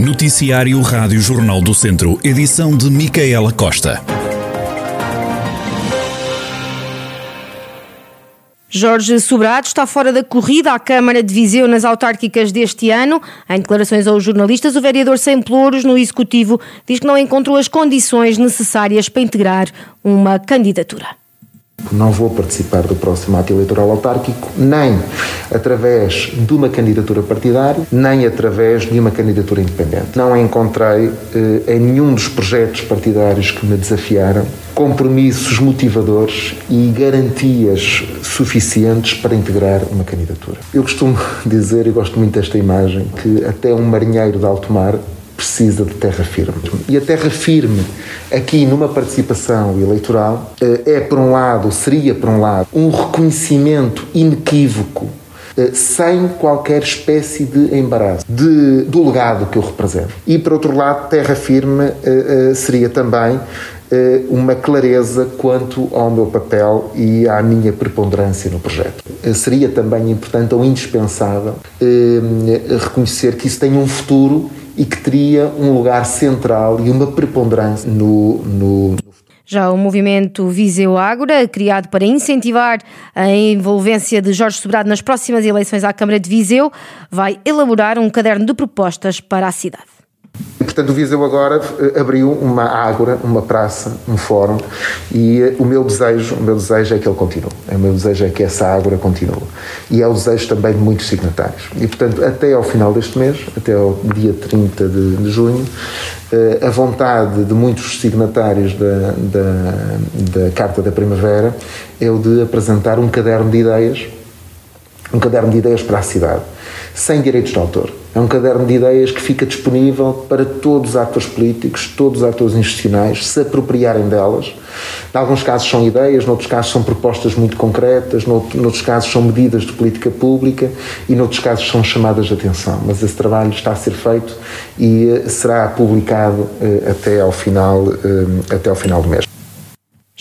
Noticiário Rádio Jornal do Centro, edição de Micaela Costa. Jorge Sobrado está fora da corrida à Câmara de Viseu nas autárquicas deste ano. Em declarações aos jornalistas, o vereador sem pluros no Executivo diz que não encontrou as condições necessárias para integrar uma candidatura. Não vou participar do próximo ato eleitoral autárquico, nem através de uma candidatura partidária, nem através de uma candidatura independente. Não encontrei eh, em nenhum dos projetos partidários que me desafiaram compromissos motivadores e garantias suficientes para integrar uma candidatura. Eu costumo dizer, e gosto muito desta imagem, que até um marinheiro de alto mar precisa de terra firme. E a terra firme, aqui numa participação eleitoral, eh, é, por um lado, seria, por um lado, um reconhecimento inequívoco eh, sem qualquer espécie de embaraço de, do legado que eu represento. E, por outro lado, terra firme eh, seria também uma clareza quanto ao meu papel e à minha preponderância no projeto. Seria também importante ou indispensável reconhecer que isso tem um futuro e que teria um lugar central e uma preponderância no, no, já o movimento Viseu Ágora, criado para incentivar a envolvência de Jorge Sobrado nas próximas eleições à Câmara de Viseu, vai elaborar um caderno de propostas para a cidade. Portanto, o Viseu agora eh, abriu uma ágora, uma praça, um fórum e eh, o meu desejo, o meu desejo é que ele continue. O meu desejo é que essa ágora continue. E é o desejo também de muitos signatários. E, portanto, até ao final deste mês, até ao dia 30 de, de junho, eh, a vontade de muitos signatários da, da, da Carta da Primavera é o de apresentar um caderno de ideias, um caderno de ideias para a cidade, sem direitos de autor é um caderno de ideias que fica disponível para todos os atores políticos, todos os atores institucionais se apropriarem delas. Em alguns casos são ideias, noutros casos são propostas muito concretas, noutros casos são medidas de política pública e noutros casos são chamadas de atenção. Mas esse trabalho está a ser feito e eh, será publicado eh, até ao final, eh, até ao final do mês.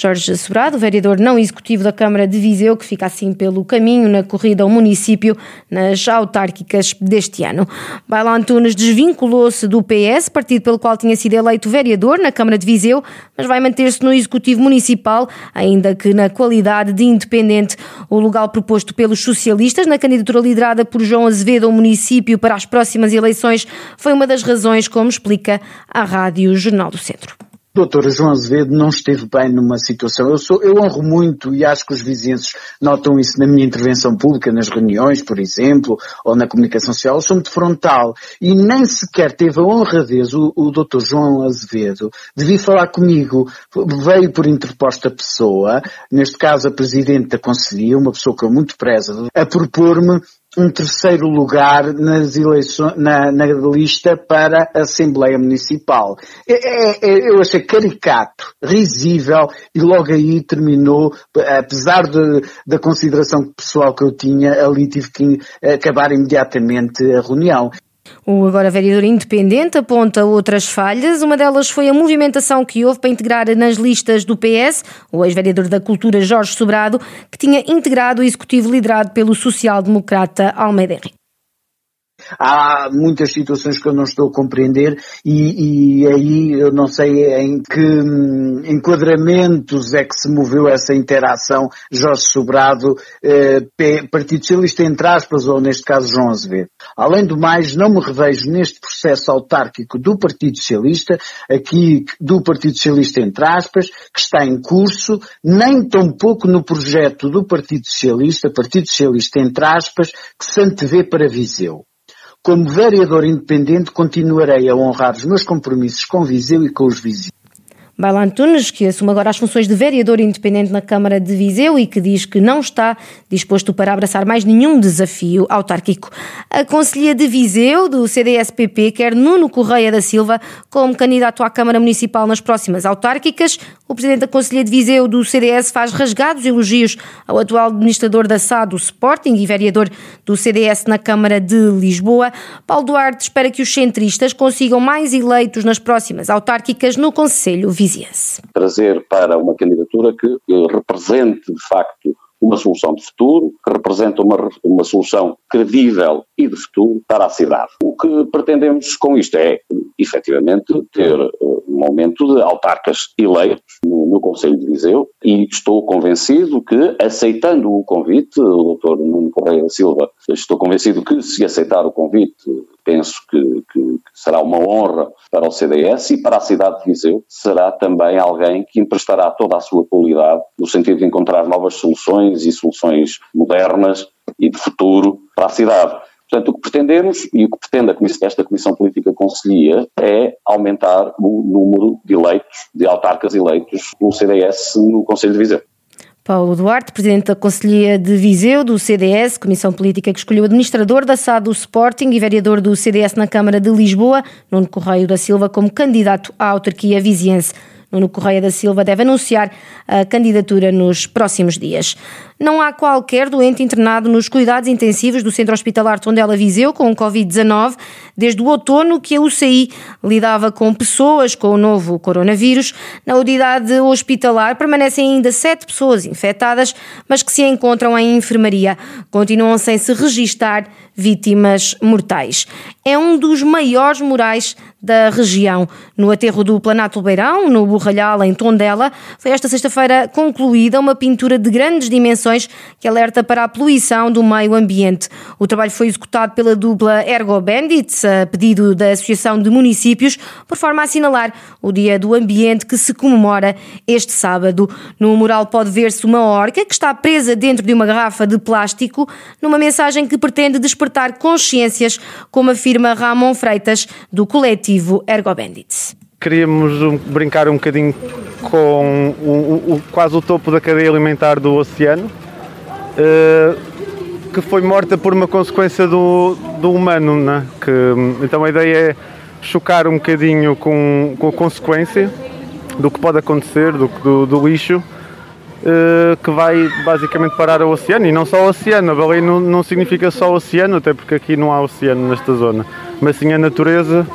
Jorge Sobrado, vereador não executivo da Câmara de Viseu, que fica assim pelo caminho na corrida ao município nas autárquicas deste ano. Baila Antunes desvinculou-se do PS, partido pelo qual tinha sido eleito vereador na Câmara de Viseu, mas vai manter-se no Executivo Municipal, ainda que na qualidade de independente. O lugar proposto pelos socialistas na candidatura liderada por João Azevedo ao município para as próximas eleições foi uma das razões, como explica a Rádio Jornal do Centro. Doutor João Azevedo não esteve bem numa situação. Eu, sou, eu honro muito e acho que os vizinhos notam isso na minha intervenção pública, nas reuniões, por exemplo, ou na comunicação social. Eu sou muito frontal e nem sequer teve a honradez o, o doutor João Azevedo de vir falar comigo. Veio por interposta pessoa, neste caso a Presidente da Conselhia, uma pessoa que eu muito prezo, a propor-me um terceiro lugar nas eleições, na, na, lista para a Assembleia Municipal. É, é, é, eu achei caricato, risível e logo aí terminou, apesar de, da consideração pessoal que eu tinha, ali tive que acabar imediatamente a reunião. O agora vereador independente aponta outras falhas. Uma delas foi a movimentação que houve para integrar nas listas do PS, o ex-vereador da Cultura Jorge Sobrado, que tinha integrado o executivo liderado pelo social-democrata Almeida Henrique. Há muitas situações que eu não estou a compreender e, e aí eu não sei em que hum, enquadramentos é que se moveu essa interação Jorge Sobrado, eh, Partido Socialista entre aspas, ou neste caso João Azevedo. Além do mais, não me revejo neste processo autárquico do Partido Socialista, aqui do Partido Socialista entre aspas, que está em curso, nem tampouco no projeto do Partido Socialista, Partido Socialista entre aspas, que se antevê para Viseu. Como vereador independente, continuarei a honrar os meus compromissos com Viseu e com os vizinhos. Baila Antunes, que assume agora as funções de vereador independente na Câmara de Viseu e que diz que não está disposto para abraçar mais nenhum desafio autárquico. A Conselhia de Viseu, do CDS-PP, quer Nuno Correia da Silva como candidato à Câmara Municipal nas próximas autárquicas. O presidente da Conselhia de Viseu, do CDS, faz rasgados elogios ao atual administrador da SAD, do Sporting, e vereador do CDS na Câmara de Lisboa. Paulo Duarte espera que os centristas consigam mais eleitos nas próximas autárquicas no Conselho Viseu. Trazer para uma candidatura que represente, de facto, uma solução de futuro, que representa uma, uma solução credível e de futuro para a cidade. O que pretendemos com isto é, efetivamente, ter uh, um aumento de autarcas eleitos no, Conselho de Viseu e estou convencido que, aceitando o convite, o Dr. Nuno Correia Silva, estou convencido que, se aceitar o convite, penso que, que, que, será uma honra para o CDS e para a cidade de Viseu, será também alguém que emprestará toda a sua qualidade no sentido de encontrar novas soluções e soluções modernas e de futuro para a cidade. Portanto, o que pretendemos e o que pretende esta Comissão Política Conselhia é aumentar o número de eleitos, de autarcas eleitos no CDS no Conselho de Viseu. Paulo Duarte, presidente da Conselhia de Viseu, do CDS, Comissão Política que escolheu administrador da SAD do Sporting e vereador do CDS na Câmara de Lisboa, Nuno Correio da Silva, como candidato à autarquia viziense. Nuno Correia da Silva deve anunciar a candidatura nos próximos dias. Não há qualquer doente internado nos cuidados intensivos do Centro Hospitalar Tondela Viseu com Covid-19 desde o outono que a UCI lidava com pessoas com o novo coronavírus. Na unidade hospitalar permanecem ainda sete pessoas infectadas, mas que se encontram em enfermaria. Continuam sem se registar vítimas mortais. É um dos maiores murais da região. No aterro do Planato Beirão, no Borralhal, em Tondela, foi esta sexta-feira concluída uma pintura de grandes dimensões que alerta para a poluição do meio ambiente. O trabalho foi executado pela dupla Ergo Bandits, a pedido da Associação de Municípios, por forma a assinalar o Dia do Ambiente que se comemora este sábado. No mural pode ver-se uma orca que está presa dentro de uma garrafa de plástico, numa mensagem que pretende despertar consciências, como afirma Ramon Freitas, do coletivo coletivo Ergo Bandits. Queríamos brincar um bocadinho com o, o, quase o topo da cadeia alimentar do oceano, uh, que foi morta por uma consequência do, do humano. Né? Que, então a ideia é chocar um bocadinho com, com a consequência do que pode acontecer, do, do, do lixo, Uh, que vai basicamente parar o oceano e não só o oceano, a baleia não, não significa só oceano, até porque aqui não há oceano nesta zona, mas sim a natureza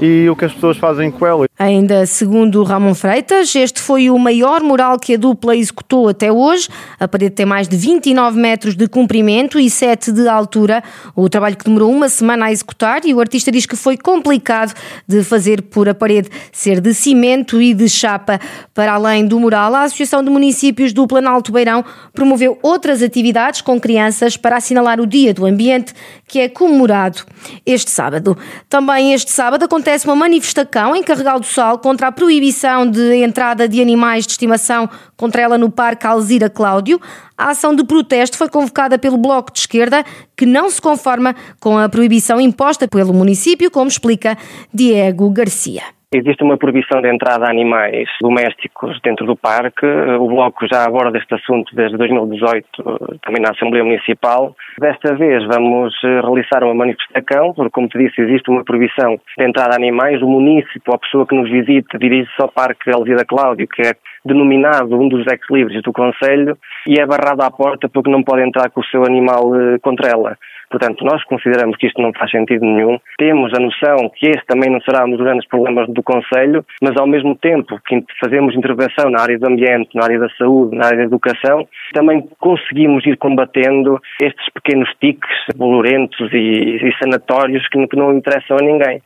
e o que as pessoas fazem com ela. Ainda segundo Ramon Freitas, este foi o maior mural que a dupla executou até hoje. A parede tem mais de 29 metros de comprimento e 7 de altura. O trabalho que demorou uma semana a executar e o artista diz que foi complicado de fazer por a parede ser de cimento e de chapa. Para além do mural, a Associação de Municípios do Planalto Beirão promoveu outras atividades com crianças para assinalar o Dia do Ambiente, que é comemorado este sábado. Também este sábado acontece uma manifestação em Carregal do contra a proibição de entrada de animais de estimação contra ela no Parque Alzira Cláudio. A ação de protesto foi convocada pelo Bloco de Esquerda, que não se conforma com a proibição imposta pelo município, como explica Diego Garcia. Existe uma proibição de entrada a animais domésticos dentro do parque. O Bloco já aborda este assunto desde 2018, também na Assembleia Municipal. Desta vez vamos eh, realizar uma manifestação, porque, como te disse, existe uma proibição de entrada a animais. O município, a pessoa que nos visita, dirige-se ao Parque Alzida Cláudio, que é denominado um dos ex-libres do Conselho, e é barrado à porta porque não pode entrar com o seu animal eh, contra ela. Portanto, nós consideramos que isto não faz sentido nenhum. Temos a noção que este também não será um dos grandes problemas do Conselho, mas ao mesmo tempo que fazemos intervenção na área do ambiente, na área da saúde, na área da educação, também conseguimos ir combatendo estes pequenos tiques bolorentos e, e sanatórios que, que não interessam a ninguém.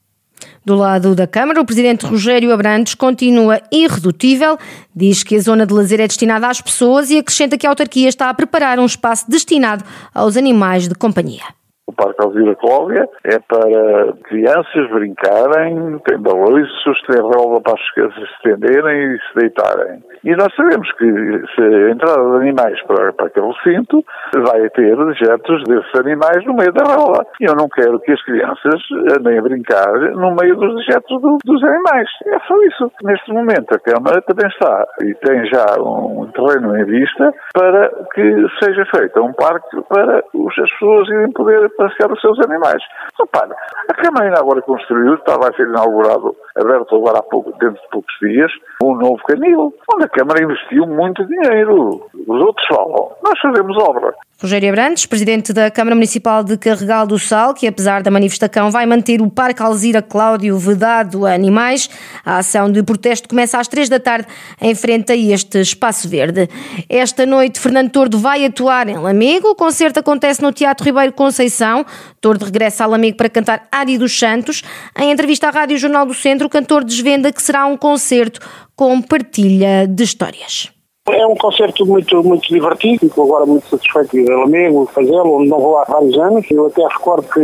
Do lado da Câmara, o presidente Rogério Abrantes continua irredutível, diz que a zona de lazer é destinada às pessoas e acrescenta que a autarquia está a preparar um espaço destinado aos animais de companhia. O Parque Alzira Clóvia é para crianças brincarem, tem baloiços, tem relva para as crianças se estenderem e se deitarem. E nós sabemos que se a entrada de animais para, para aquele recinto vai ter dejetos desses animais no meio da rola. E eu não quero que as crianças andem a brincar no meio dos dejetos do, dos animais. É só isso. Neste momento a Câmara também está e tem já um terreno em vista para que seja feito um parque para as pessoas irem poder passear os seus animais. Repara, a Câmara agora construiu, está, vai ser inaugurado aberto agora há pouco, dentro de poucos dias, um novo canil, onde a Câmara investiu muito dinheiro. Os outros falam, nós fazemos obra. Rogério Abrantes, presidente da Câmara Municipal de Carregal do Sal, que apesar da manifestação vai manter o Parque Alzira Cláudio vedado a animais. A ação de protesto começa às três da tarde em frente a este espaço verde. Esta noite, Fernando Tordo vai atuar em Lamego. O concerto acontece no Teatro Ribeiro Conceição. Tordo regressa a Lamego para cantar Ari dos Santos. Em entrevista à Rádio Jornal do Centro, o cantor desvenda que será um concerto com partilha de histórias. É um concerto muito, muito divertido, estou agora muito satisfeito de Lamego fazê-lo, não vou há vários anos. Eu até recordo que,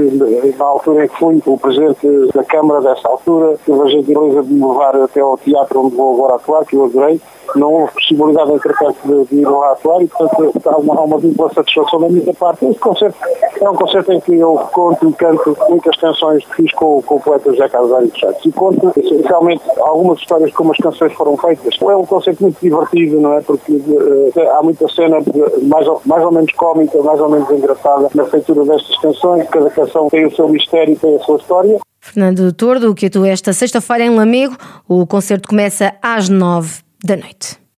na altura em que fui o presidente da Câmara, dessa altura, tive a gentileza de me levar até ao teatro onde vou agora atuar, que eu adorei. Não houve possibilidade, entretanto, de, de ir lá atuar e, portanto, há uma, uma dupla satisfação da minha parte. Este concerto é um concerto em que eu conto e canto muitas canções que fiz com, com o poeta José Carlos de Santos e conto, essencialmente, algumas histórias como as canções foram feitas. É um concerto muito divertido, não é? Porque uh, há muita cena mais ou, mais ou menos cómica, mais ou menos engraçada na feitura destas canções. Cada canção tem o seu mistério e tem a sua história. Fernando Tordo, que atua esta sexta-feira em Lamego. O concerto começa às nove da noite.